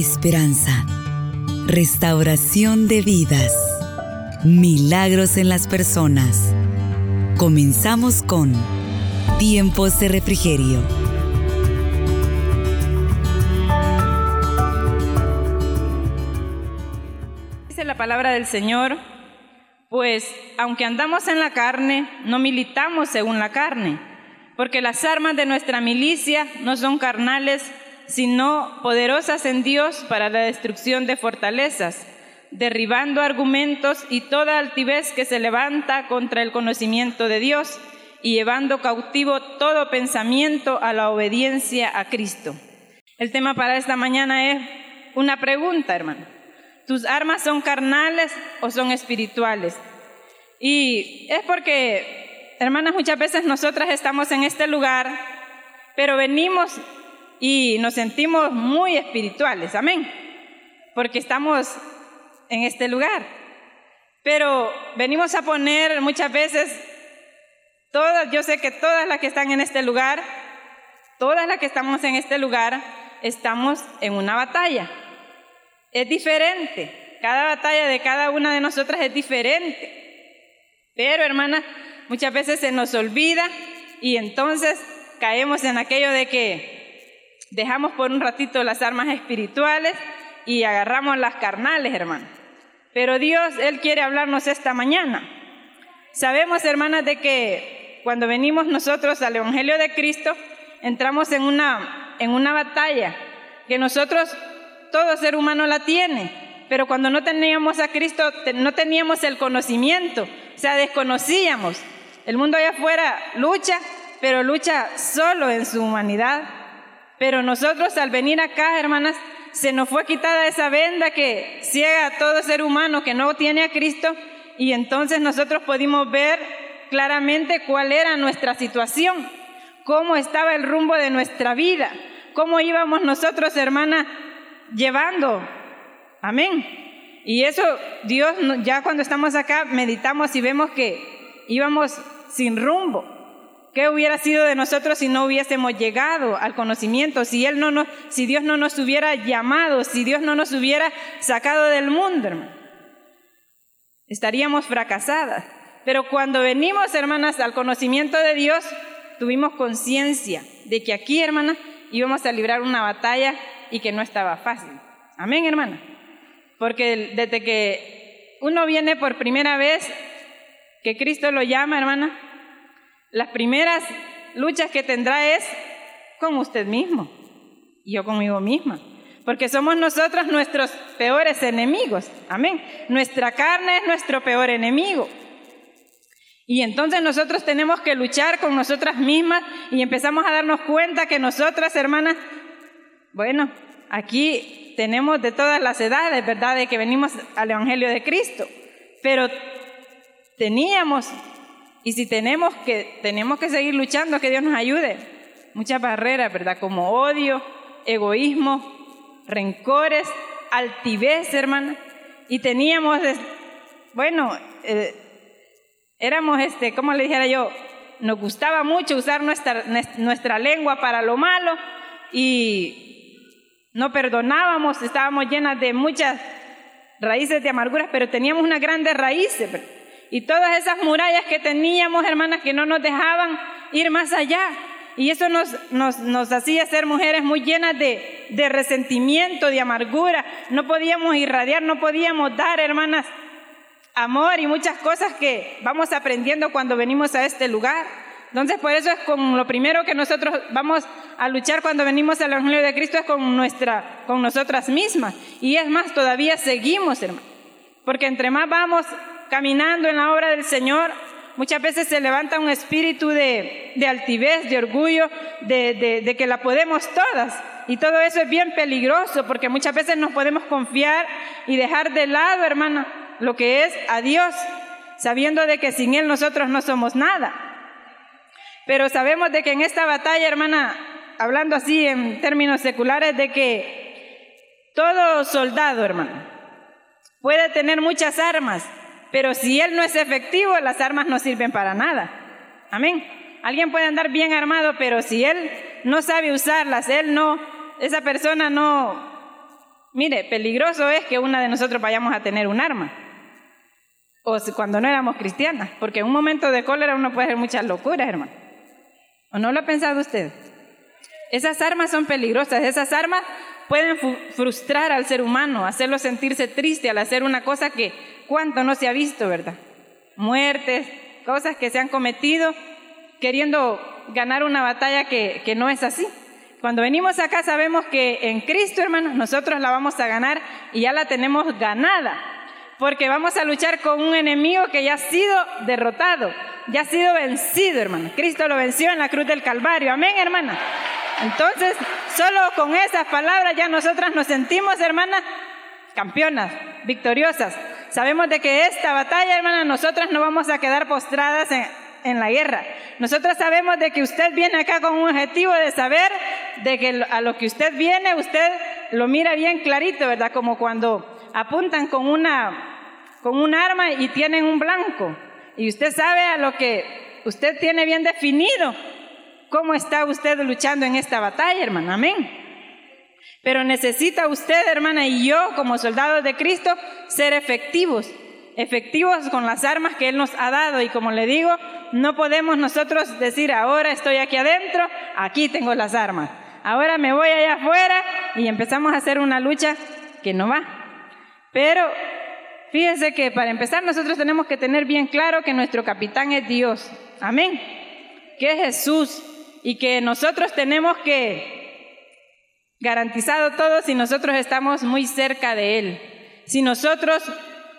esperanza, restauración de vidas, milagros en las personas. Comenzamos con Tiempos de Refrigerio. Dice la palabra del Señor, pues aunque andamos en la carne, no militamos según la carne, porque las armas de nuestra milicia no son carnales, sino poderosas en Dios para la destrucción de fortalezas, derribando argumentos y toda altivez que se levanta contra el conocimiento de Dios y llevando cautivo todo pensamiento a la obediencia a Cristo. El tema para esta mañana es una pregunta, hermano. ¿Tus armas son carnales o son espirituales? Y es porque, hermanas, muchas veces nosotras estamos en este lugar, pero venimos y nos sentimos muy espirituales, amén, porque estamos en este lugar. Pero venimos a poner muchas veces, todas, yo sé que todas las que están en este lugar, todas las que estamos en este lugar, estamos en una batalla. Es diferente, cada batalla de cada una de nosotras es diferente. Pero hermanas, muchas veces se nos olvida y entonces caemos en aquello de que Dejamos por un ratito las armas espirituales y agarramos las carnales, hermano. Pero Dios, Él quiere hablarnos esta mañana. Sabemos, hermanas, de que cuando venimos nosotros al Evangelio de Cristo, entramos en una, en una batalla que nosotros, todo ser humano la tiene, pero cuando no teníamos a Cristo, no teníamos el conocimiento, o sea, desconocíamos. El mundo allá afuera lucha, pero lucha solo en su humanidad, pero nosotros al venir acá, hermanas, se nos fue quitada esa venda que ciega a todo ser humano que no tiene a Cristo y entonces nosotros pudimos ver claramente cuál era nuestra situación, cómo estaba el rumbo de nuestra vida, cómo íbamos nosotros, hermanas, llevando. Amén. Y eso Dios, ya cuando estamos acá, meditamos y vemos que íbamos sin rumbo. ¿Qué hubiera sido de nosotros si no hubiésemos llegado al conocimiento? Si, Dios no nos hubiera llamado, si Dios no nos hubiera sacado del mundo, hermano. Estaríamos fracasadas. Pero cuando venimos, hermanas, al conocimiento de Dios, tuvimos conciencia de que aquí, hermanas, íbamos a librar una batalla y que no estaba fácil. Amén, hermana. Porque desde que uno viene por primera vez, que Cristo lo llama, hermana, las primeras luchas que tendrá es con usted mismo y yo conmigo misma. Porque somos nosotros nuestros peores enemigos. Amén. Nuestra carne es nuestro peor enemigo. Y entonces nosotros tenemos que luchar con nosotras mismas y empezamos a darnos cuenta que nosotras, hermanas, bueno, aquí tenemos de todas las edades, ¿verdad? De que venimos al Evangelio de Cristo. Pero teníamos y si tenemos que, tenemos que seguir luchando, que Dios nos ayude. Muchas barreras, ¿verdad? Como odio, egoísmo, rencores, altivez, hermana. Y teníamos, bueno, eh, éramos, este, como le dijera yo, nos gustaba mucho usar nuestra, nuestra lengua para lo malo y no perdonábamos, estábamos llenas de muchas raíces de amarguras, pero teníamos unas grandes raíces. Y todas esas murallas que teníamos, hermanas, que no nos dejaban ir más allá. Y eso nos, nos, hacía ser mujeres muy llenas de, de resentimiento, de amargura. No podíamos irradiar, no podíamos dar, hermanas, amor y muchas cosas que vamos aprendiendo cuando venimos a este lugar. Entonces, por eso es con lo primero que nosotros vamos a luchar cuando venimos al Evangelio de Cristo es con, nuestra, con nosotras mismas. Y es más, todavía seguimos, hermanas. Porque entre más vamos caminando en la obra del Señor, muchas veces se levanta un espíritu de, altivez, de orgullo, de, de, que la podemos todas. Y todo eso es bien peligroso porque muchas veces nos podemos confiar y dejar de lado, hermana, lo que es a Dios, sabiendo de que sin Él nosotros no somos nada. Pero sabemos de que en esta batalla, hermana, hablando así en términos seculares, de que todo soldado, hermano, puede tener muchas armas, pero si él no es efectivo, las armas no sirven para nada. Amén. Alguien puede andar bien armado, pero si él no sabe usarlas, él no, esa persona no, Mire, peligroso es que una de nosotros vayamos a tener un arma. O cuando no éramos cristianas, porque en un momento de cólera uno puede hacer muchas locuras, hermano. ¿O no lo ha pensado usted? Esas armas son peligrosas, esas armas pueden frustrar al ser humano, hacerlo sentirse triste al hacer una cosa que cuánto no se ha visto, ¿verdad? Muertes, cosas que se han cometido queriendo ganar una batalla que, que no es así. Cuando venimos acá sabemos que en Cristo, hermanos, nosotros la vamos a ganar y ya la tenemos ganada, porque vamos a luchar con un enemigo que ya ha sido derrotado, ya ha sido vencido, hermano. Cristo lo venció en la cruz del Calvario. Amén, hermana. Entonces, solo con esas palabras ya nosotras nos sentimos, hermanas, campeonas, victoriosas. Sabemos de que esta batalla, hermana, nosotras no vamos a quedar postradas en, la guerra. Nosotros sabemos de que usted viene acá con un objetivo de saber de que a lo que usted viene, usted lo mira bien clarito, ¿verdad? Como cuando apuntan con una, con un arma y tienen un blanco. Y usted sabe a lo que usted tiene bien definido cómo está usted luchando en esta batalla, hermana. Amén. Pero necesita usted, hermana, y yo como soldados de Cristo, ser efectivos. Efectivos con las armas que Él nos ha dado. Y como le digo, no podemos nosotros decir, ahora estoy aquí adentro, aquí tengo las armas. Ahora me voy allá afuera y empezamos a hacer una lucha que no va. Pero fíjese que para empezar nosotros tenemos que tener bien claro que nuestro capitán es Dios. Amén. Que es Jesús y que nosotros tenemos que garantizado todo si nosotros estamos muy cerca de Él, si nosotros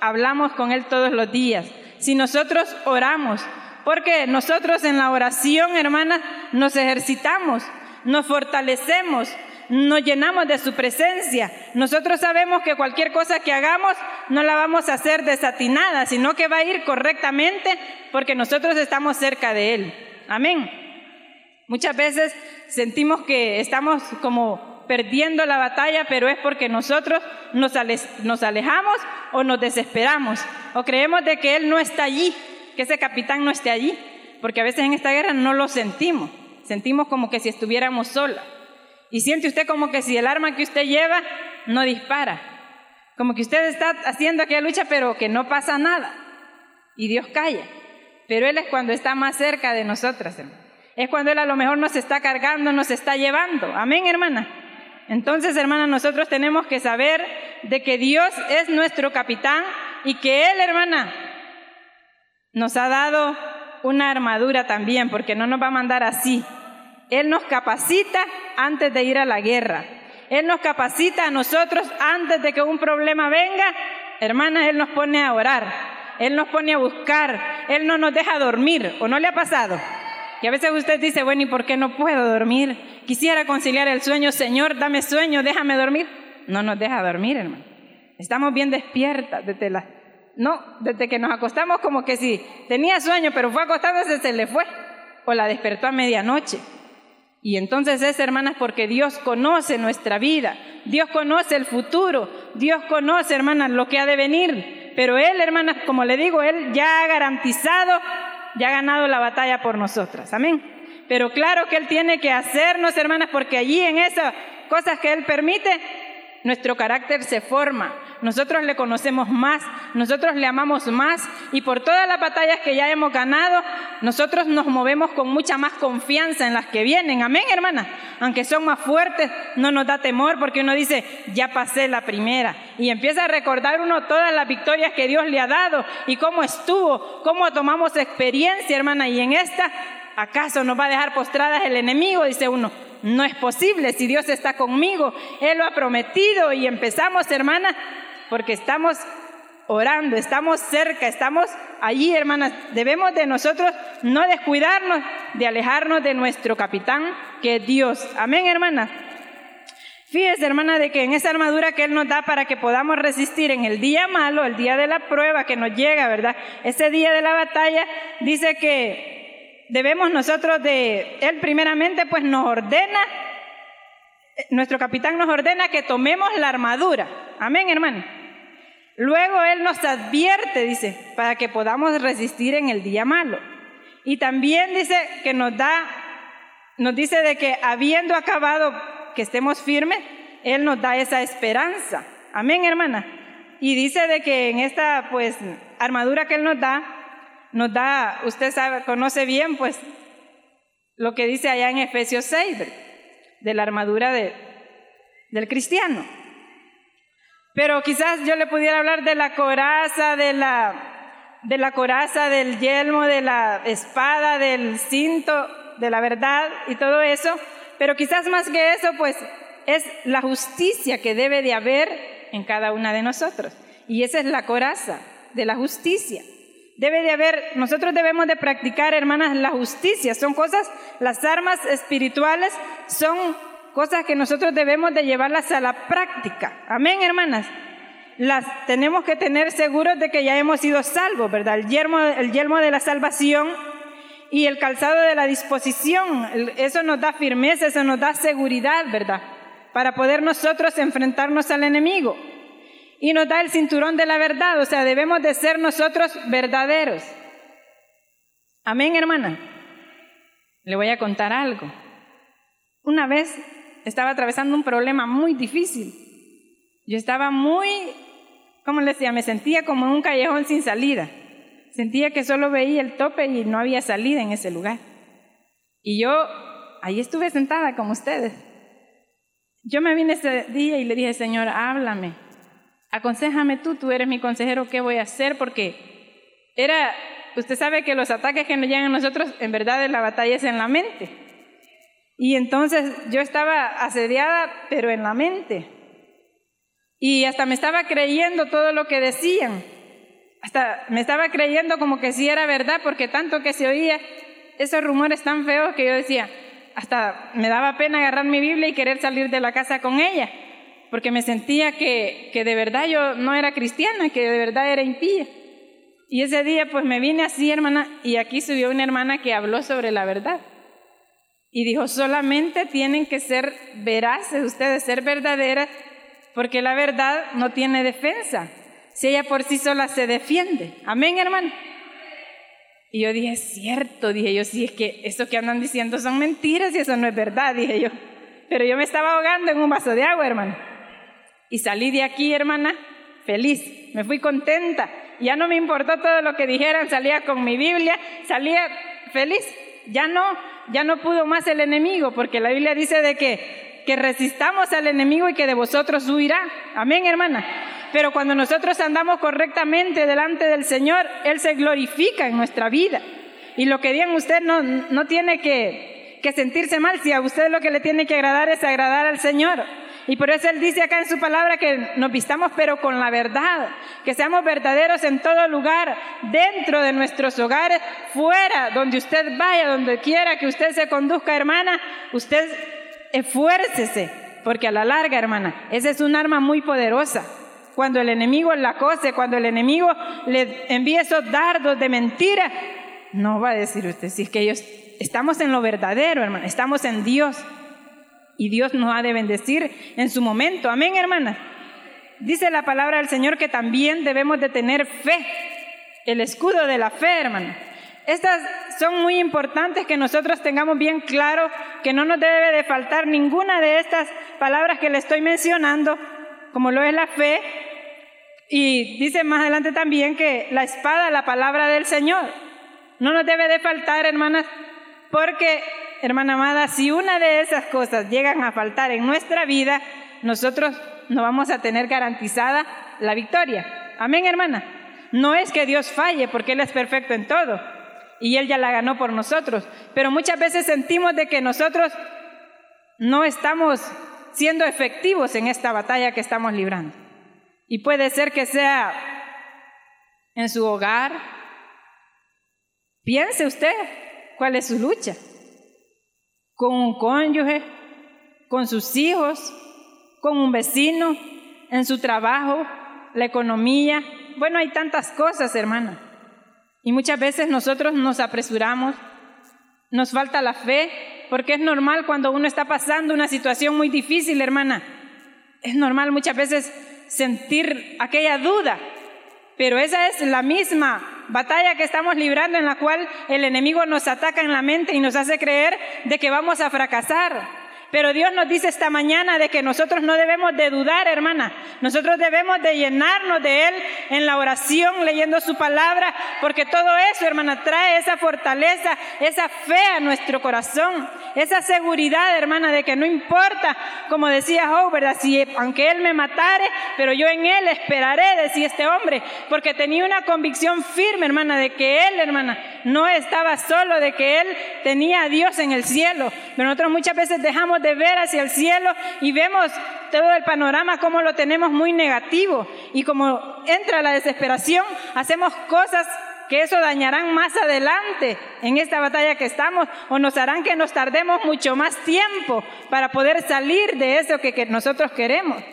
hablamos con Él todos los días, si nosotros oramos, porque nosotros en la oración, hermana, nos ejercitamos, nos fortalecemos, nos llenamos de su presencia. Nosotros sabemos que cualquier cosa que hagamos no la vamos a hacer desatinada, sino que va a ir correctamente porque nosotros estamos cerca de Él. Amén. Muchas veces sentimos que estamos como perdiendo la batalla, pero es porque nosotros nos, alejamos o nos desesperamos o creemos de que Él no está allí, que ese capitán no esté allí, porque a veces en esta guerra no lo sentimos, sentimos como que si estuviéramos solas. Y siente usted como que si el arma que usted lleva no dispara, como que usted está haciendo aquella lucha, pero que no pasa nada. Y Dios calla. Pero Él es cuando está más cerca de nosotras, hermano es cuando Él a lo mejor nos está cargando, nos está llevando. Amén, hermana. Entonces, hermana, nosotros tenemos que saber de que Dios es nuestro capitán y que Él, hermana, nos ha dado una armadura también, porque no nos va a mandar así. Él nos capacita antes de ir a la guerra. Él nos capacita a nosotros antes de que un problema venga. Hermana, Él nos pone a orar. Él nos pone a buscar. Él no nos deja dormir. ¿O no le ha pasado? Y a veces usted dice, bueno, ¿y por qué no puedo dormir? Quisiera conciliar el sueño, Señor, dame sueño, déjame dormir. No nos deja dormir, hermano. Estamos bien despiertas desde la... No, desde que nos acostamos como que si tenía sueño, pero fue acostándose, se le fue. O la despertó a medianoche. Y entonces es, hermanas, porque Dios conoce nuestra vida, Dios conoce el futuro, Dios conoce, hermanas, lo que ha de venir. Pero Él, hermanas, como le digo, Él ya ha garantizado ya ha ganado la batalla por nosotras. Amén. Pero claro que Él tiene que hacernos, hermanas, porque allí en esas cosas que Él permite, nuestro carácter se forma. Nosotros le conocemos más, nosotros le amamos más y por todas las batallas que ya hemos ganado, nosotros nos movemos con mucha más confianza en las que vienen. Amén, hermana. Aunque son más fuertes, no nos da temor porque uno dice, ya pasé la primera. Y empieza a recordar uno todas las victorias que Dios le ha dado y cómo estuvo, cómo tomamos experiencia, hermana. Y en esta, ¿acaso nos va a dejar postradas el enemigo? Dice uno. No es posible si Dios está conmigo. Él lo ha prometido y empezamos, hermana, porque estamos orando, estamos cerca, estamos allí, hermanas. Debemos de nosotros no descuidarnos de alejarnos de nuestro capitán, que es Dios. Amén, hermana. Fíjese, hermana, de que en esa armadura que Él nos da para que podamos resistir en el día malo, el día de la prueba que nos llega, ¿verdad? Ese día de la batalla, dice que debemos nosotros de, Él primeramente pues nos ordena, nuestro capitán nos ordena que tomemos la armadura. Amén, hermana. Luego Él nos advierte, dice, para que podamos resistir en el día malo. Y también dice que nos da, nos dice de que habiendo acabado, que estemos firmes, Él nos da esa esperanza. Amén, hermana. Y dice de que en esta, pues, armadura que Él nos da, nos da, usted sabe, conoce bien, pues, lo que dice allá en Efesios 6, de la armadura de, del cristiano. Pero quizás yo le pudiera hablar de la coraza, de la, de la coraza, del yelmo, de la espada, del cinto, de la verdad y todo eso. Pero quizás más que eso, pues es la justicia que debe de haber en cada una de nosotros. Y esa es la coraza de la justicia. Debe de haber, nosotros debemos de practicar, hermanas, la justicia. Son cosas, las armas espirituales son cosas que nosotros debemos de llevarlas a la práctica. Amén, hermanas. Las tenemos que tener seguros de que ya hemos sido salvos, ¿verdad? El yelmo, el yelmo de la salvación y el calzado de la disposición, eso nos da firmeza, eso nos da seguridad, ¿verdad? Para poder nosotros enfrentarnos al enemigo. Y nos da el cinturón de la verdad, o sea, debemos de ser nosotros verdaderos. Amén, hermana. Le voy a contar algo. Una vez estaba atravesando un problema muy difícil. Yo estaba muy, ¿cómo le decía? Me sentía como en un callejón sin salida. Sentía que solo veía el tope y no había salida en ese lugar. Y yo ahí estuve sentada como ustedes. Yo me vine ese día y le dije, Señor, háblame. Aconsejame tú, tú eres mi consejero, ¿qué voy a hacer? Porque era, usted sabe que los ataques que nos llegan a nosotros, en verdad la batalla es en la mente. Y entonces yo estaba asediada, pero en la mente. Y hasta me estaba creyendo todo lo que decían. Hasta me estaba creyendo como que sí era verdad, porque tanto que se oía esos rumores tan feos que yo decía, hasta me daba pena agarrar mi Biblia y querer salir de la casa con ella, porque me sentía que, que de verdad yo no era cristiana, que de verdad era impía. Y ese día pues me vine así, hermana, y aquí subió una hermana que habló sobre la verdad. Y dijo, solamente tienen que ser veraces ustedes, ser verdaderas, porque la verdad no tiene defensa. Si ella por sí sola se defiende. Amén, hermano. Y yo dije, es cierto, dije yo, sí, es que eso que andan diciendo son mentiras y eso no es verdad, dije yo. Pero yo me estaba ahogando en un vaso de agua, hermano. Y salí de aquí, hermana, feliz. Me fui contenta. Ya no me importó todo lo que dijeran, salía con mi Biblia, salía feliz. Ya no, ya no pudo más el enemigo, porque la Biblia dice de que, que resistamos al enemigo y que de vosotros huirá. Amén, hermana. Pero cuando nosotros andamos correctamente delante del Señor, Él se glorifica en nuestra vida. Y lo que digan usted no, no tiene que, que sentirse mal, si a usted lo que le tiene que agradar es agradar al Señor. Y por eso Él dice acá en su palabra que nos vistamos pero con la verdad, que seamos verdaderos en todo lugar, dentro de nuestros hogares, fuera, donde usted vaya, donde quiera que usted se conduzca, hermana, usted esfuércese, porque a la larga, hermana, esa es un arma muy poderosa. Cuando el enemigo la cose, cuando el enemigo le envía esos dardos de mentira, no va a decir usted, si es que ellos estamos en lo verdadero, hermana, estamos en Dios y Dios nos ha de bendecir en su momento. Amén, hermanas. Dice la palabra del Señor que también debemos de tener fe, el escudo de la fe, hermano. Estas son muy importantes que nosotros tengamos bien claro que no nos debe de faltar ninguna de estas palabras que le estoy mencionando, como lo es la fe. Y dice más adelante también que la espada, la palabra del Señor, no nos debe de faltar, hermanas, porque hermana amada, si una de esas cosas llegan a faltar en nuestra vida, nosotros no vamos a tener garantizada la victoria. Amén, hermana. No es que Dios falle porque Él es perfecto en todo y Él ya la ganó por nosotros, pero muchas veces sentimos de que nosotros no estamos siendo efectivos en esta batalla que estamos librando. Y puede ser que sea en su hogar. Piense usted cuál es su lucha con un cónyuge, con sus hijos, con un vecino, en su trabajo, la economía. Bueno, hay tantas cosas, hermana. Y muchas veces nosotros nos apresuramos, nos falta la fe, porque es normal cuando uno está pasando una situación muy difícil, hermana. Es normal muchas veces sentir aquella duda, pero esa es la misma batalla que estamos librando en la cual el enemigo nos ataca en la mente y nos hace creer de que vamos a fracasar. Pero Dios nos dice esta mañana de que nosotros no debemos de dudar, hermana. Nosotros debemos de llenarnos de Él en la oración, leyendo su palabra, porque todo eso, hermana, trae esa fortaleza, esa fe a nuestro corazón, esa seguridad, hermana, de que no importa, como decía Job, ¿verdad? Si aunque Él me matare, pero yo en Él esperaré, decía este hombre, porque tenía una convicción firme, hermana, de que Él, hermana, no estaba solo, de que Él tenía a Dios en el cielo. Pero nosotros muchas veces dejamos de ver hacia el cielo y vemos todo el panorama como lo tenemos muy negativo. Y como entra la desesperación, hacemos cosas que eso dañarán más adelante en esta batalla que estamos o nos harán que nos tardemos mucho más tiempo para poder salir de eso que, que nosotros queremos.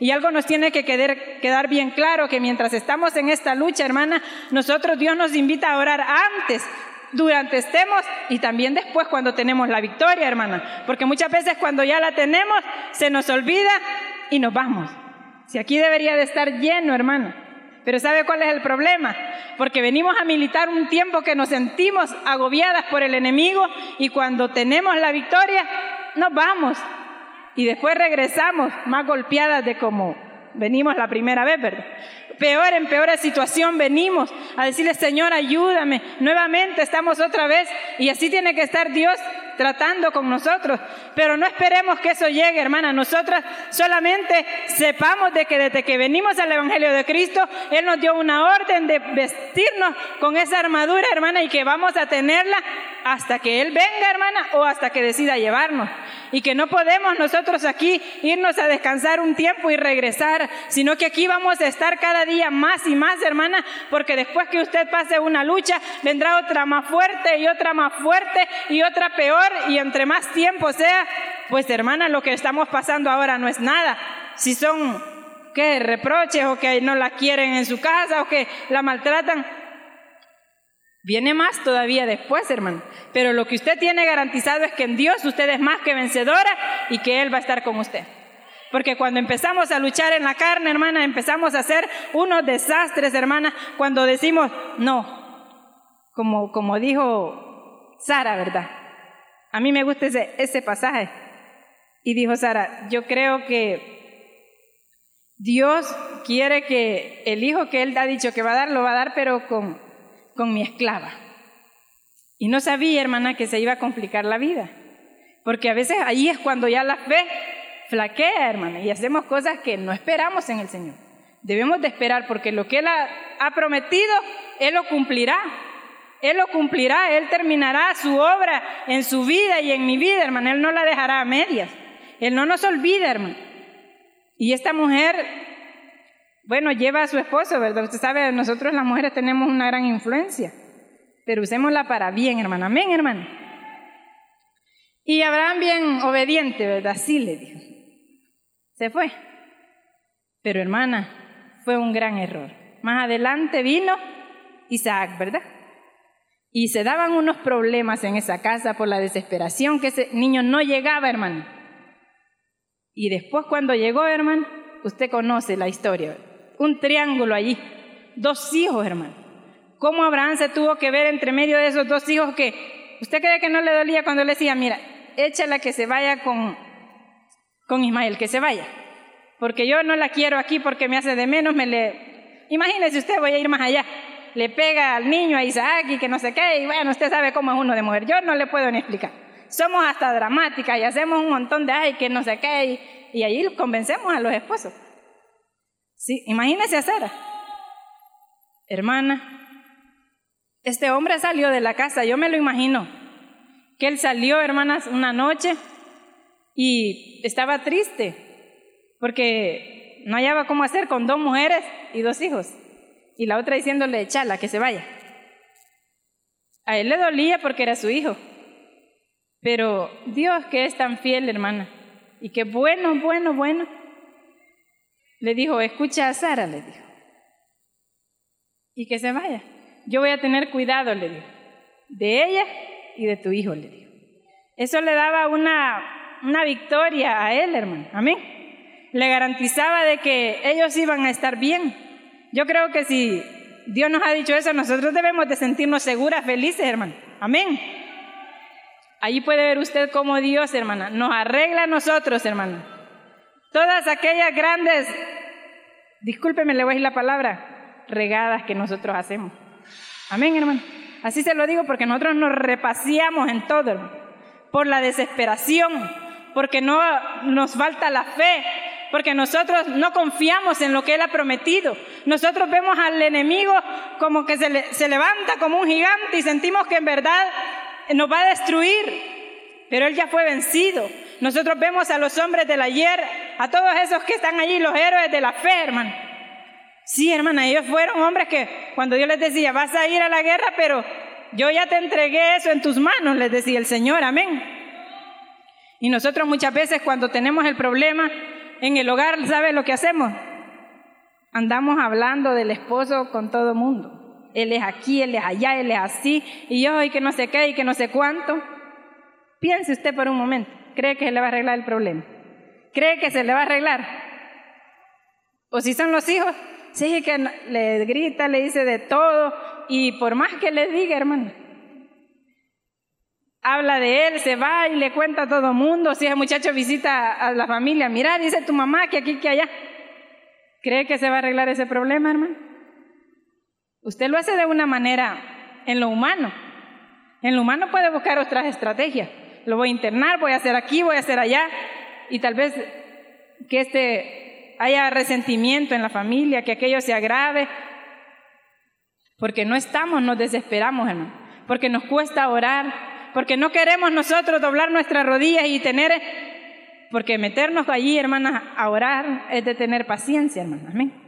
Y algo nos tiene que quedar, quedar, bien claro, que mientras estamos en esta lucha, hermana, nosotros Dios nos invita a orar antes durante estemos y también después cuando tenemos la victoria, hermana. Porque muchas veces cuando ya la tenemos, se nos olvida y nos vamos. Si aquí debería de estar lleno, hermana. Pero ¿sabe cuál es el problema? Porque venimos a militar un tiempo que nos sentimos agobiadas por el enemigo y cuando tenemos la victoria, nos vamos. Y después regresamos más golpeadas de como venimos la primera vez, ¿verdad? Peor en peor situación venimos a decirle, Señor, ayúdame. Nuevamente estamos otra vez y así tiene que estar Dios tratando con nosotros. Pero no esperemos que eso llegue, hermana. Nosotras solamente sepamos de que desde que venimos al Evangelio de Cristo, Él nos dio una orden de vestirnos con esa armadura, hermana, y que vamos a tenerla hasta que Él venga, hermana, o hasta que decida llevarnos. Y que no podemos nosotros aquí irnos a descansar un tiempo y regresar, sino que aquí vamos a estar cada día más y más, hermana, porque después que usted pase una lucha, vendrá otra más fuerte y otra más fuerte y otra peor, y entre más tiempo sea, pues hermana, lo que estamos pasando ahora no es nada. Si son, ¿qué? Reproches o que no la quieren en su casa o que la maltratan, Viene más todavía después, hermano. Pero lo que usted tiene garantizado es que en Dios usted es más que vencedora y que Él va a estar con usted. Porque cuando empezamos a luchar en la carne, hermana, empezamos a hacer unos desastres, hermana, cuando decimos, no, como, como dijo Sara, ¿verdad? A mí me gusta ese, ese pasaje. Y dijo Sara, yo creo que Dios quiere que el hijo que Él ha dicho que va a dar, lo va a dar, pero con con mi esclava. Y no sabía, hermana, que se iba a complicar la vida. Porque a veces ahí es cuando ya la fe flaquea, hermana, y hacemos cosas que no esperamos en el Señor. Debemos de esperar porque lo que Él ha, prometido, Él lo cumplirá. Él lo cumplirá, Él terminará su obra en su vida y en mi vida, hermana. Él no la dejará a medias. Él no nos olvida, hermano. Y esta mujer bueno, lleva a su esposo, ¿verdad? Usted sabe, nosotros las mujeres tenemos una gran influencia, pero usémosla para bien, hermana. Amén, hermano. Y Abraham bien obediente, ¿verdad? Sí le dijo. Se fue. Pero hermana, fue un gran error. Más adelante vino Isaac, ¿verdad? Y se daban unos problemas en esa casa por la desesperación que ese niño no llegaba, hermano. Y después cuando llegó, hermano, usted conoce la historia un triángulo allí. Dos hijos, hermano. ¿Cómo Abraham se tuvo que ver entre medio de esos dos hijos que usted cree que no le dolía cuando le decía, mira, échala que se vaya con, con Ismael, que se vaya? Porque yo no la quiero aquí porque me hace de menos, me le... Imagínese usted, voy a ir más allá. Le pega al niño a Isaac y que no sé qué, y bueno, usted sabe cómo es uno de mujer. Yo no le puedo ni explicar. Somos hasta dramáticas y hacemos un montón de ay, que no sé qué, y, y ahí convencemos a los esposos. Sí, imagínese a Sara. Hermana, este hombre salió de la casa, yo me lo imagino, que él salió, hermanas, una noche y estaba triste porque no hallaba cómo hacer con dos mujeres y dos hijos. Y la otra diciéndole, chala, que se vaya. A él le dolía porque era su hijo. Pero Dios que es tan fiel, hermana, y que bueno, bueno, bueno, le dijo, escucha a Sara, le dijo, y que se vaya. Yo voy a tener cuidado, le dijo, de ella y de tu hijo, le dijo. Eso le daba una, una victoria a él, hermano. Amén. Le garantizaba de que ellos iban a estar bien. Yo creo que si Dios nos ha dicho eso, nosotros debemos de sentirnos seguras, felices, hermano. Amén. Ahí puede ver usted cómo Dios, hermana, nos arregla a nosotros, hermana. Todas aquellas grandes, discúlpeme, le voy a decir la palabra, regadas que nosotros hacemos. Amén, hermano. Así se lo digo porque nosotros nos repaseamos en todo, por la desesperación, porque no nos falta la fe, porque nosotros no confiamos en lo que Él ha prometido. Nosotros vemos al enemigo como que se, se levanta como un gigante y sentimos que en verdad nos va a destruir, pero Él ya fue vencido. Nosotros vemos a los hombres del ayer, a todos esos que están allí, los héroes de la fe, hermano. Sí, hermana, ellos fueron hombres que cuando Dios les decía, vas a ir a la guerra, pero yo ya te entregué eso en tus manos, les decía el Señor, amén. Y nosotros muchas veces cuando tenemos el problema en el hogar, ¿sabe lo que hacemos? Andamos hablando del esposo con todo mundo. Él es aquí, él es allá, él es así, y yo, y que no sé qué, y que no sé cuánto. Piense usted por un momento, ¿cree que se le va a arreglar el problema? ¿Cree que se le va a arreglar? O si son los hijos, sí que le grita, le dice de todo, y por más que le diga, hermano, habla de él, se va y le cuenta a todo mundo. Si el muchacho visita a la familia, mira, dice tu mamá que aquí, que allá. ¿Cree que se va a arreglar ese problema, hermano? Usted lo hace de una manera en lo humano. En lo humano puede buscar otras estrategias. Lo voy a internar, voy a hacer aquí, voy a hacer allá. Y tal vez que este haya resentimiento en la familia, que aquello se agrave. Porque no estamos, nos desesperamos, hermano. Porque nos cuesta orar. Porque no queremos nosotros doblar nuestras rodillas y tener. Porque meternos allí, hermanas, a orar es de tener paciencia, hermanas. Amén.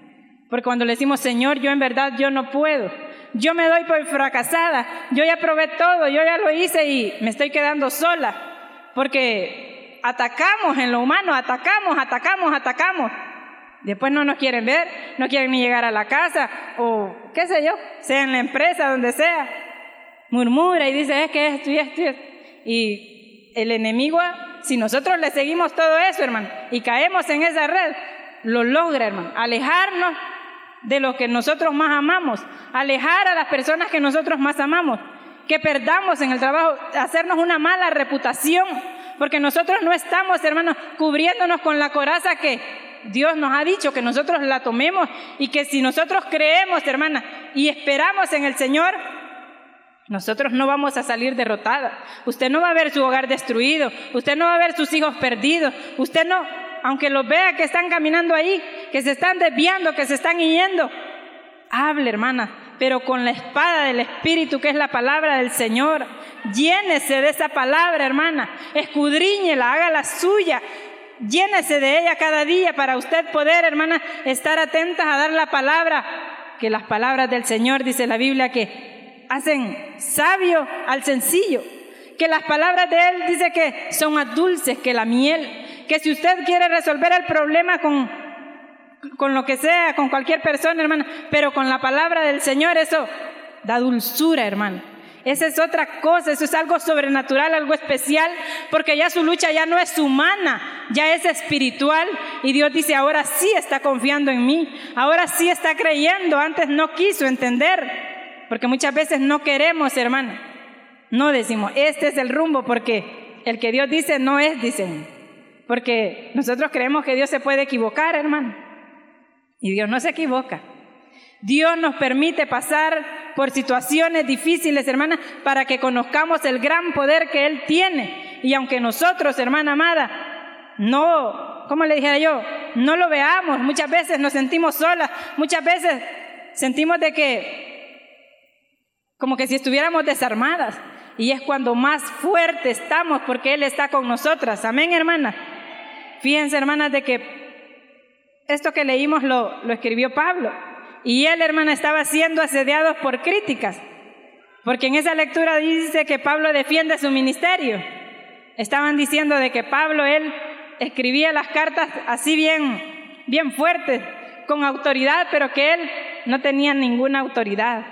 Porque cuando le decimos, Señor, yo en verdad yo no puedo, yo me doy por fracasada, yo ya probé todo, yo ya lo hice y me estoy quedando sola, porque atacamos en lo humano, atacamos, atacamos, atacamos. Después no nos quieren ver, no quieren ni llegar a la casa o qué sé yo, sea en la empresa, donde sea. Murmura y dice, es que esto y esto y esto. Y el enemigo, si nosotros le seguimos todo eso, hermano, y caemos en esa red, lo logra, hermano, alejarnos de lo que nosotros más amamos, alejar a las personas que nosotros más amamos, que perdamos en el trabajo, hacernos una mala reputación, porque nosotros no estamos, hermanos, cubriéndonos con la coraza que Dios nos ha dicho, que nosotros la tomemos y que si nosotros creemos, hermana, y esperamos en el Señor, nosotros no vamos a salir derrotadas. Usted no va a ver su hogar destruido, usted no va a ver sus hijos perdidos, usted no, aunque los vea que están caminando ahí, que se están desviando, que se están yendo, hable, hermana, pero con la espada del Espíritu, que es la palabra del Señor. Llénese de esa palabra, hermana. Escudriñela, haga la suya. Llénese de ella cada día para usted poder, hermana, estar atentas a dar la palabra. Que las palabras del Señor, dice la Biblia, que hacen sabio al sencillo. Que las palabras de Él dice que son más dulces que la miel que si usted quiere resolver el problema con, con lo que sea, con cualquier persona, hermana, pero con la palabra del Señor, eso da dulzura, hermano. Esa es otra cosa, eso es algo sobrenatural, algo especial, porque ya su lucha ya no es humana, ya es espiritual. Y Dios dice, ahora sí está confiando en mí, ahora sí está creyendo, antes no quiso entender, porque muchas veces no queremos, hermana. No decimos, este es el rumbo, porque el que Dios dice no es, dicen. Porque nosotros creemos que Dios se puede equivocar, hermano. Y Dios no se equivoca. Dios nos permite pasar por situaciones difíciles, hermana, para que conozcamos el gran poder que Él tiene. Y aunque nosotros, hermana amada, no, como le dijera yo, no lo veamos, muchas veces nos sentimos solas, muchas veces sentimos de que, como que si estuviéramos desarmadas. Y es cuando más fuerte estamos porque Él está con nosotras. Amén, hermana. Fíjense, hermanas, de que esto que leímos lo, escribió Pablo. Y él, hermana, estaba siendo asediado por críticas. Porque en esa lectura dice que Pablo defiende su ministerio. Estaban diciendo de que Pablo, él escribía las cartas así bien, bien fuertes, con autoridad, pero que él no tenía ninguna autoridad.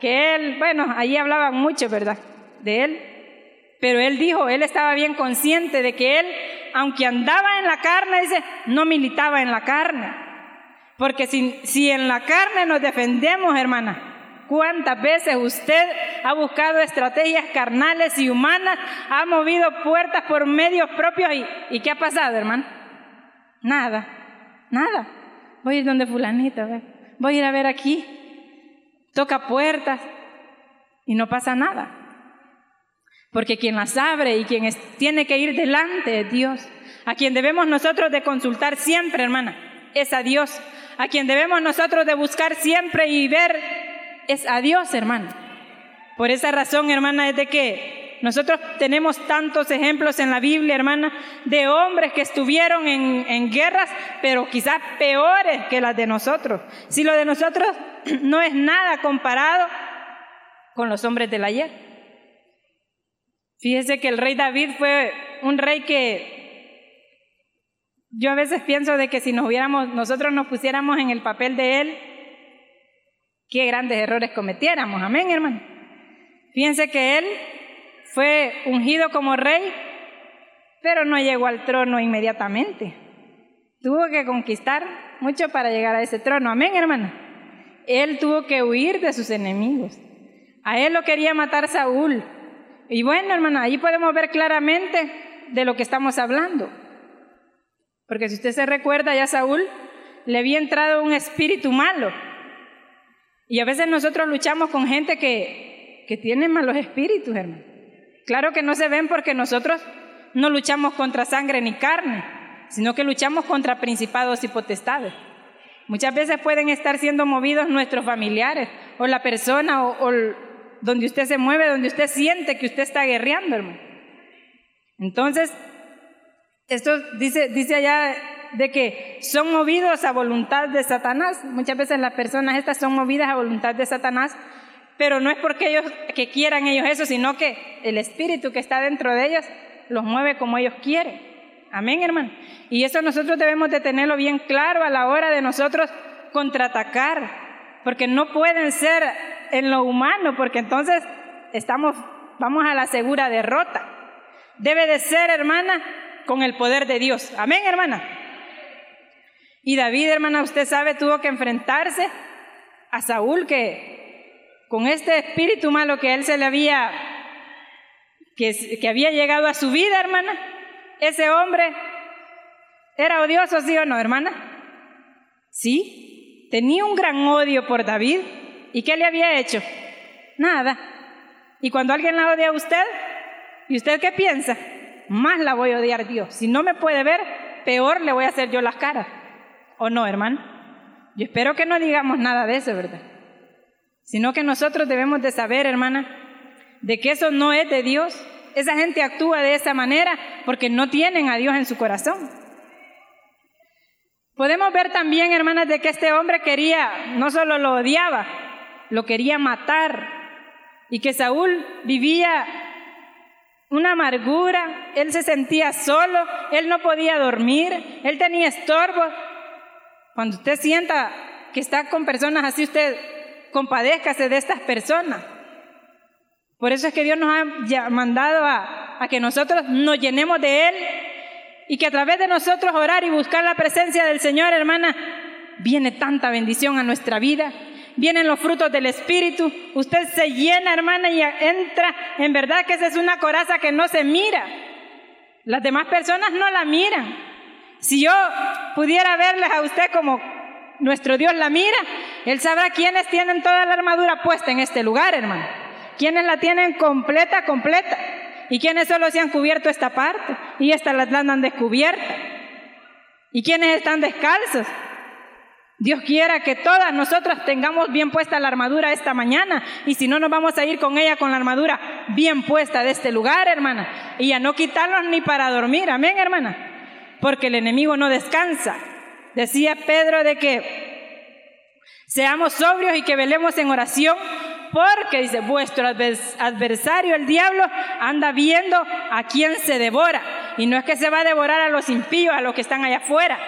Que él, bueno, allí hablaban mucho, ¿verdad? De él. Pero él dijo, él estaba bien consciente de que él aunque andaba en la carne, dice, no militaba en la carne. Porque si, en la carne nos defendemos, hermana, ¿cuántas veces usted ha buscado estrategias carnales y humanas, ha movido puertas por medios propios. ¿Y, ¿y qué ha pasado, hermano? Nada, nada. Voy a ir donde fulanito, voy a ir a ver aquí. Toca puertas y no pasa nada. Porque quien las abre y quien tiene que ir delante es Dios. A quien debemos nosotros de consultar siempre, hermana, es a Dios. A quien debemos nosotros de buscar siempre y ver es a Dios, hermana. Por esa razón, hermana, es de que nosotros tenemos tantos ejemplos en la Biblia, hermana, de hombres que estuvieron en, guerras, pero quizás peores que las de nosotros. Si lo de nosotros no es nada comparado con los hombres del ayer. Fíjese que el rey David fue un rey que yo a veces pienso de que si nos hubiéramos, nosotros nos pusiéramos en el papel de él, qué grandes errores cometiéramos. Amén, hermano. Fíjense que él fue ungido como rey, pero no llegó al trono inmediatamente. Tuvo que conquistar mucho para llegar a ese trono. Amén, hermano. Él tuvo que huir de sus enemigos. A él lo quería matar Saúl. Y bueno, hermana, ahí podemos ver claramente de lo que estamos hablando. Porque si usted se recuerda, ya Saúl le había entrado un espíritu malo. Y a veces nosotros luchamos con gente que, que tiene malos espíritus, hermano. Claro que no se ven porque nosotros no luchamos contra sangre ni carne, sino que luchamos contra principados y potestades. Muchas veces pueden estar siendo movidos nuestros familiares o la persona o, o donde usted se mueve, donde usted siente que usted está guerreando, hermano. Entonces, esto dice, dice allá de que son movidos a voluntad de Satanás. Muchas veces las personas estas son movidas a voluntad de Satanás, pero no es porque ellos que quieran ellos eso, sino que el espíritu que está dentro de ellos los mueve como ellos quieren. Amén, hermano. Y eso nosotros debemos de tenerlo bien claro a la hora de nosotros contraatacar, porque no pueden ser en lo humano, porque entonces estamos, vamos a la segura derrota. Debe de ser, hermana, con el poder de Dios. Amén, hermana. Y David, hermana, usted sabe, tuvo que enfrentarse a Saúl que con este espíritu malo que él se le había, que, que había llegado a su vida, hermana, ese hombre era odioso, sí o no, hermana. Sí, tenía un gran odio por David ¿Y qué le había hecho? Nada. Y cuando alguien la odia a usted, ¿y usted qué piensa? Más la voy a odiar Dios. Si no me puede ver, peor le voy a hacer yo las caras. ¿O no, hermano? Yo espero que no digamos nada de eso, ¿verdad? Sino que nosotros debemos de saber, hermana, de que eso no es de Dios. Esa gente actúa de esa manera porque no tienen a Dios en su corazón. Podemos ver también, hermanas, de que este hombre quería, no solo lo odiaba, lo quería matar y que Saúl vivía una amargura, él se sentía solo, él no podía dormir, él tenía estorbo. Cuando usted sienta que está con personas así, usted compadézcase de estas personas. Por eso es que Dios nos ha mandado a, a que nosotros nos llenemos de Él y que a través de nosotros orar y buscar la presencia del Señor, hermana, viene tanta bendición a nuestra vida vienen los frutos del Espíritu. Usted se llena, hermana, y entra. En verdad que esa es una coraza que no se mira. Las demás personas no la miran. Si yo pudiera verles a usted como nuestro Dios la mira, Él sabrá quiénes tienen toda la armadura puesta en este lugar, hermano. Quiénes la tienen completa, completa. Y quiénes solo se han cubierto esta parte y esta la han descubierta. Y quiénes están descalzos Dios quiera que todas nosotras tengamos bien puesta la armadura esta mañana y si no nos vamos a ir con ella con la armadura bien puesta de este lugar, hermana, y a no quitarnos ni para dormir, amén, hermana, porque el enemigo no descansa. Decía Pedro de que seamos sobrios y que velemos en oración porque dice, vuestro adversario, el diablo, anda viendo a quién se devora. Y no es que se va a devorar a los impíos, a los que están allá afuera,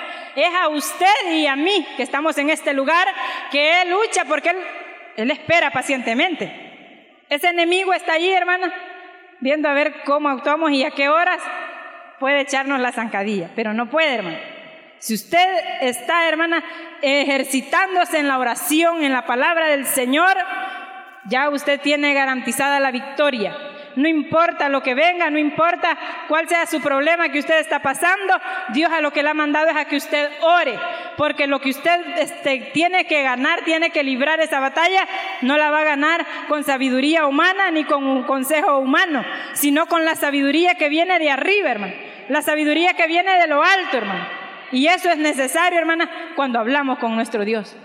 es a usted y a mí que estamos en este lugar que Él lucha porque Él, espera pacientemente. Ese enemigo está allí, hermana, viendo a ver cómo actuamos y a qué horas puede echarnos la zancadilla, pero no puede, hermana. Si usted está, hermana, ejercitándose en la oración, en la palabra del Señor, ya usted tiene garantizada la victoria. No importa lo que venga, no importa cuál sea su problema que usted está pasando, Dios a lo que le ha mandado es a que usted ore, porque lo que usted este, tiene que ganar, tiene que librar esa batalla, no la va a ganar con sabiduría humana ni con un consejo humano, sino con la sabiduría que viene de arriba, hermano, la sabiduría que viene de lo alto, hermano. Y eso es necesario, hermana, cuando hablamos con nuestro Dios.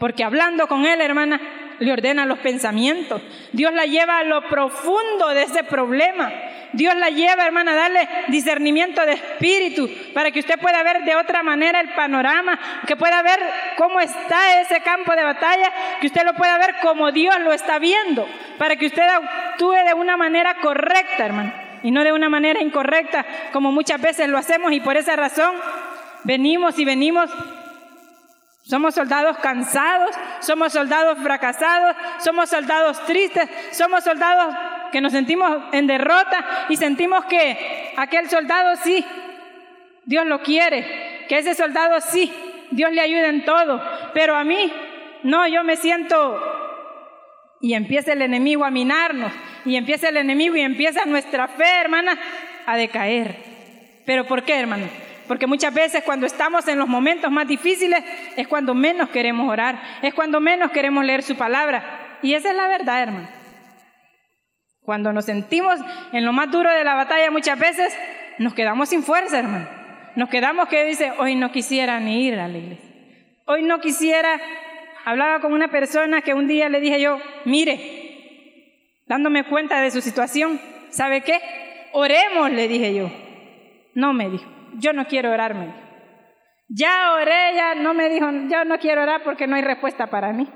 Porque hablando con Él, hermana, le ordena los pensamientos. Dios la lleva a lo profundo de ese problema. Dios la lleva, hermana, a darle discernimiento de espíritu para que usted pueda ver de otra manera el panorama, que pueda ver cómo está ese campo de batalla, que usted lo pueda ver como Dios lo está viendo, para que usted actúe de una manera correcta, hermano, y no de una manera incorrecta, como muchas veces lo hacemos y por esa razón venimos y venimos somos soldados cansados, somos soldados fracasados, somos soldados tristes, somos soldados que nos sentimos en derrota y sentimos que aquel soldado sí, Dios lo quiere, que ese soldado sí, Dios le ayuda en todo, pero a mí no, yo me siento y empieza el enemigo a minarnos y empieza el enemigo y empieza nuestra fe, hermana, a decaer. ¿Pero por qué, hermano? Porque muchas veces cuando estamos en los momentos más difíciles es cuando menos queremos orar, es cuando menos queremos leer su palabra. Y esa es la verdad, hermano. Cuando nos sentimos en lo más duro de la batalla muchas veces nos quedamos sin fuerza, hermano. Nos quedamos que dice, hoy no quisiera ni ir a la iglesia. Hoy no quisiera. Hablaba con una persona que un día le dije yo, mire, dándome cuenta de su situación, ¿sabe qué? Oremos, le dije yo. No me dijo yo no quiero orarme. Ya oré, ella no me dijo, yo no quiero orar porque no hay respuesta para mí.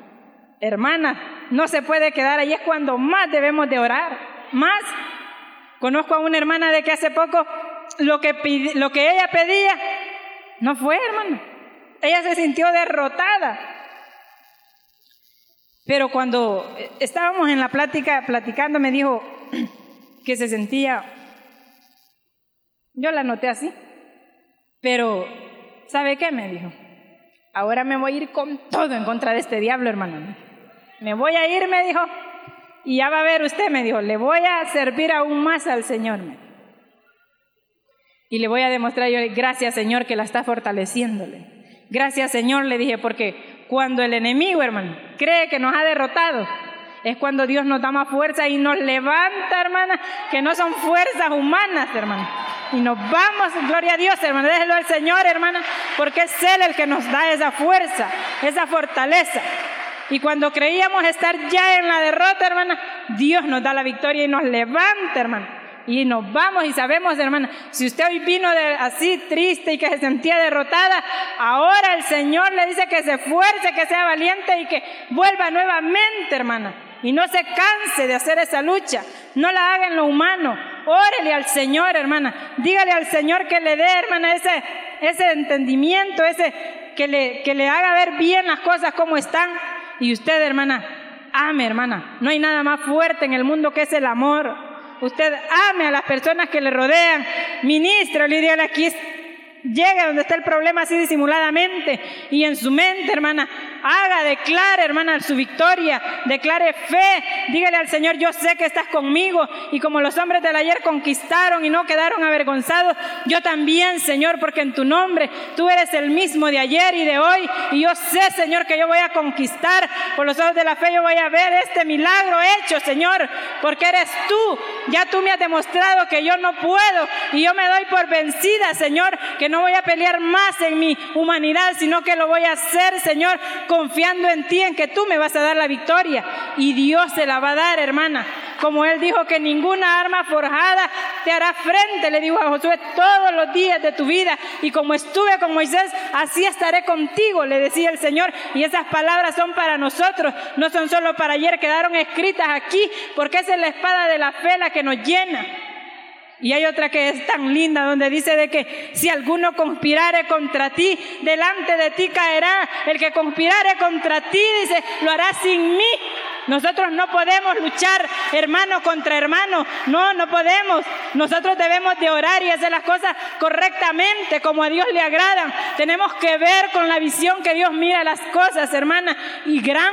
Hermana, no se puede quedar ahí, es cuando más debemos de orar, más. Conozco a una hermana de que hace poco lo que, lo que ella pedía no fue, hermano. Ella se sintió derrotada. Pero cuando estábamos en la plática, platicando, me dijo que se sentía, yo la noté así, pero, ¿sabe qué? Me dijo. Ahora me voy a ir con todo en contra de este diablo, hermano. Me voy a ir, me dijo. Y ya va a ver usted, me dijo, le voy a servir aún más al Señor. Y le voy a demostrar yo, gracias Señor que la está fortaleciéndole. Gracias Señor, le dije, porque cuando el enemigo, hermano, cree que nos ha derrotado, es cuando Dios nos da más fuerza y nos levanta, hermana, que no son fuerzas humanas, hermano. Y nos vamos, gloria a Dios, hermano, déjelo al Señor, hermana, porque es Él el que nos da esa fuerza, esa fortaleza. Y cuando creíamos estar ya en la derrota, hermana, Dios nos da la victoria y nos levanta, hermana. Y nos vamos y sabemos, hermana, si usted hoy vino así triste y que se sentía derrotada, ahora el Señor le dice que se esfuerce, que sea valiente y que vuelva nuevamente, hermana y no se canse de hacer esa lucha. No la haga en lo humano. Órele al Señor, hermana. Dígale al Señor que le dé, hermana, ese, ese entendimiento, ese que le, que le haga ver bien las cosas como están. Y usted, hermana, ame, hermana. No hay nada más fuerte en el mundo que es el amor. Usted ame a las personas que le rodean. Ministro, le aquí Llegue donde está el problema así disimuladamente y en su mente, hermana, haga, declare, hermana, su victoria, declare fe, dígale al Señor, yo sé que estás conmigo y como los hombres del ayer conquistaron y no quedaron avergonzados, yo también, Señor, porque en tu nombre tú eres el mismo de ayer y de hoy y yo sé, Señor, que yo voy a conquistar, por los ojos de la fe yo voy a ver este milagro hecho, Señor, porque eres tú, ya tú me has demostrado que yo no puedo y yo me doy por vencida, Señor, que no voy a pelear más en mi humanidad, sino que lo voy a hacer, Señor, confiando en ti, en que tú me vas a dar la victoria. Y Dios se la va a dar, hermana. Como Él dijo que ninguna arma forjada te hará frente, le dijo a Josué, todos los días de tu vida. Y como estuve con Moisés, así estaré contigo, le decía el Señor. Y esas palabras son para nosotros, no son solo para ayer, quedaron escritas aquí, porque esa es la espada de la fe la que nos llena. Y hay otra que es tan linda donde dice de que si alguno conspirare contra ti, delante de ti caerá. El que conspirare contra ti, dice, lo hará sin mí. Nosotros no podemos luchar hermano contra hermano. No, no podemos. Nosotros debemos de orar y hacer las cosas correctamente, como a Dios le agradan. Tenemos que ver con la visión que Dios mira las cosas, hermana. Y gran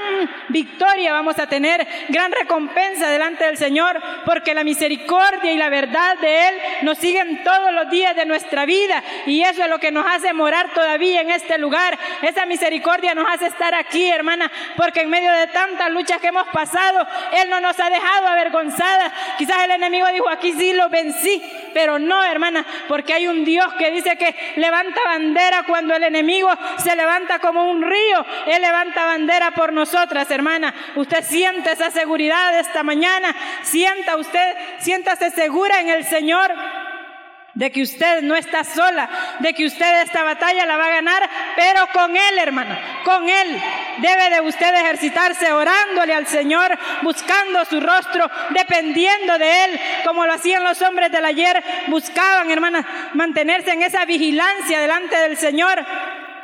victoria vamos a tener, gran recompensa delante del Señor, porque la misericordia y la verdad de Él nos siguen todos los días de nuestra vida. Y eso es lo que nos hace morar todavía en este lugar. Esa misericordia nos hace estar aquí, hermana, porque en medio de tantas luchas que hemos pasado, Él no nos ha dejado avergonzadas. Quizás el enemigo dijo, aquí sí lo vencí, pero no, hermana, porque hay un Dios que dice que levanta bandera cuando el enemigo se levanta como un río. Él levanta bandera por nosotras, hermana. Usted siente esa seguridad esta mañana. Sienta usted, siéntase segura en el Señor de que usted no está sola, de que usted esta batalla la va a ganar, pero con Él, hermano, con Él. Debe de usted ejercitarse orándole al Señor, buscando su rostro, dependiendo de Él, como lo hacían los hombres del ayer, buscaban, hermanas, mantenerse en esa vigilancia delante del Señor.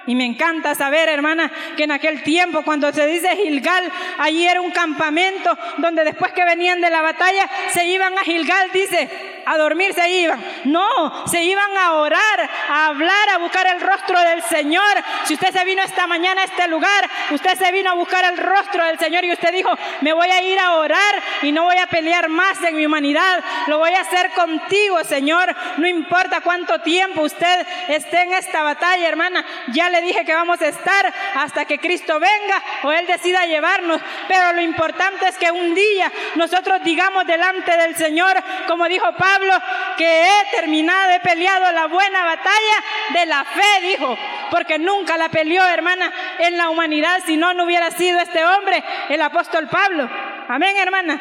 Y me encanta saber, hermana, que en aquel tiempo, cuando se dice Gilgal, allí era un campamento donde después que venían de la batalla, se iban a Gilgal, dice, a dormir se iban. No, se iban a orar, a hablar, a buscar el rostro del Señor. Si usted se vino esta mañana a este lugar, usted se vino a buscar el rostro del Señor y usted dijo, me voy a ir a orar y no voy a pelear más en mi humanidad. Lo voy a hacer contigo, Señor. No importa cuánto tiempo usted esté en esta batalla, hermana. Ya le dije que vamos a estar hasta que Cristo venga o Él decida llevarnos. Pero lo importante es que un día nosotros digamos delante del Señor, como dijo Pablo, que he terminado, he peleado la buena batalla de la fe, dijo, porque nunca la peleó, hermana, en la humanidad, si no, no hubiera sido este hombre, el apóstol Pablo. Amén, hermana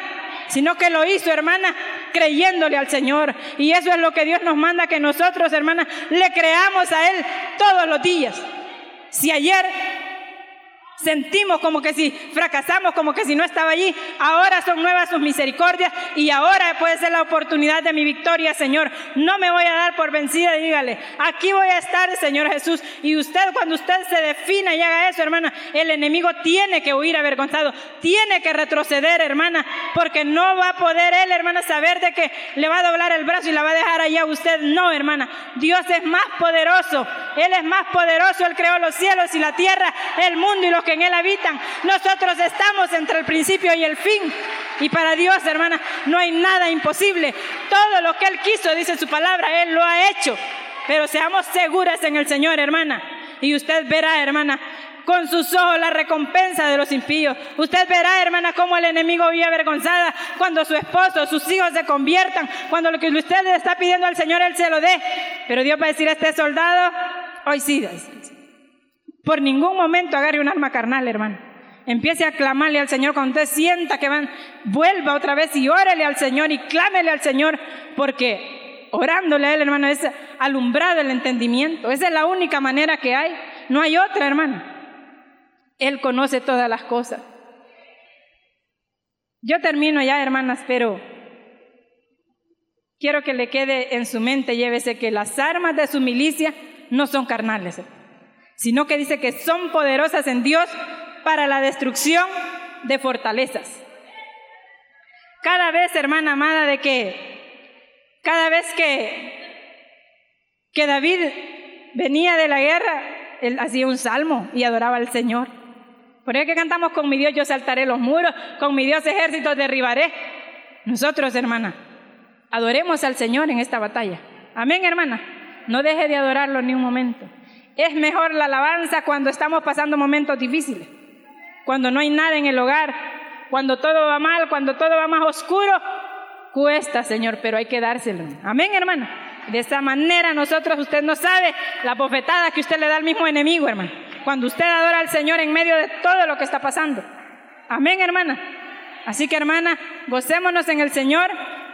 sino que lo hizo, hermana, creyéndole al Señor. Y eso es lo que Dios nos manda que nosotros, hermana, le creamos a Él todos los días. Si ayer sentimos como que si fracasamos, como que si no estaba allí. Ahora son nuevas sus misericordias y ahora puede ser la oportunidad de mi victoria, Señor. No me voy a dar por vencida, dígale, aquí voy a estar, Señor Jesús. Y usted, cuando usted se defina y haga eso, hermana, el enemigo tiene que huir avergonzado, tiene que retroceder, hermana, porque no va a poder él, hermana, saber de que le va a doblar el brazo y la va a dejar allá a usted. No, hermana, Dios es más poderoso, Él es más poderoso, Él creó los cielos y la tierra, el mundo y los en Él habitan. Nosotros estamos entre el principio y el fin. Y para Dios, hermana, no hay nada imposible. Todo lo que Él quiso, dice su palabra, Él lo ha hecho. Pero seamos seguras en el Señor, hermana. Y usted verá, hermana, con sus ojos la recompensa de los impíos. Usted verá, hermana, cómo el enemigo vive avergonzada cuando su esposo, sus hijos se conviertan, cuando lo que usted le está pidiendo al Señor, Él se lo dé. Pero Dios va a decir a este soldado, hoy sí, por ningún momento agarre un arma carnal, hermano. Empiece a clamarle al Señor cuando usted sienta que van, vuelva otra vez y órele al Señor y clámele al Señor, porque orándole a Él, hermano, es alumbrado el entendimiento. Esa es la única manera que hay. No hay otra, hermano. Él conoce todas las cosas. Yo termino ya, hermanas, pero quiero que le quede en su mente, llévese que las armas de su milicia no son carnales sino que dice que son poderosas en Dios para la destrucción de fortalezas. Cada vez, hermana amada, de que cada vez que, que David venía de la guerra, él hacía un salmo y adoraba al Señor. Por eso que cantamos con mi Dios yo saltaré los muros, con mi Dios ejércitos derribaré. Nosotros, hermana, adoremos al Señor en esta batalla. Amén, hermana. No deje de adorarlo ni un momento. Es mejor la alabanza cuando estamos pasando momentos difíciles, cuando no hay nada en el hogar, cuando todo va mal, cuando todo va más oscuro. Cuesta, Señor, pero hay que dárselo. Amén, hermano. De esa manera nosotros, usted no sabe la bofetada que usted le da al mismo enemigo, hermano. Cuando usted adora al Señor en medio de todo lo que está pasando. Amén, hermana. Así que, hermana, gocémonos en el Señor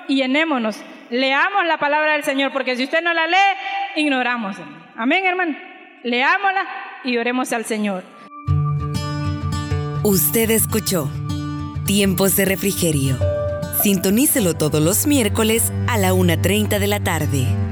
y llenémonos. Leamos la palabra del Señor, porque si usted no la lee, ignoramos. Amén, hermano leámosla y oremos al Señor. Usted escuchó Tiempos de Refrigerio. Sintonícelo todos los miércoles a la 1.30 de la tarde.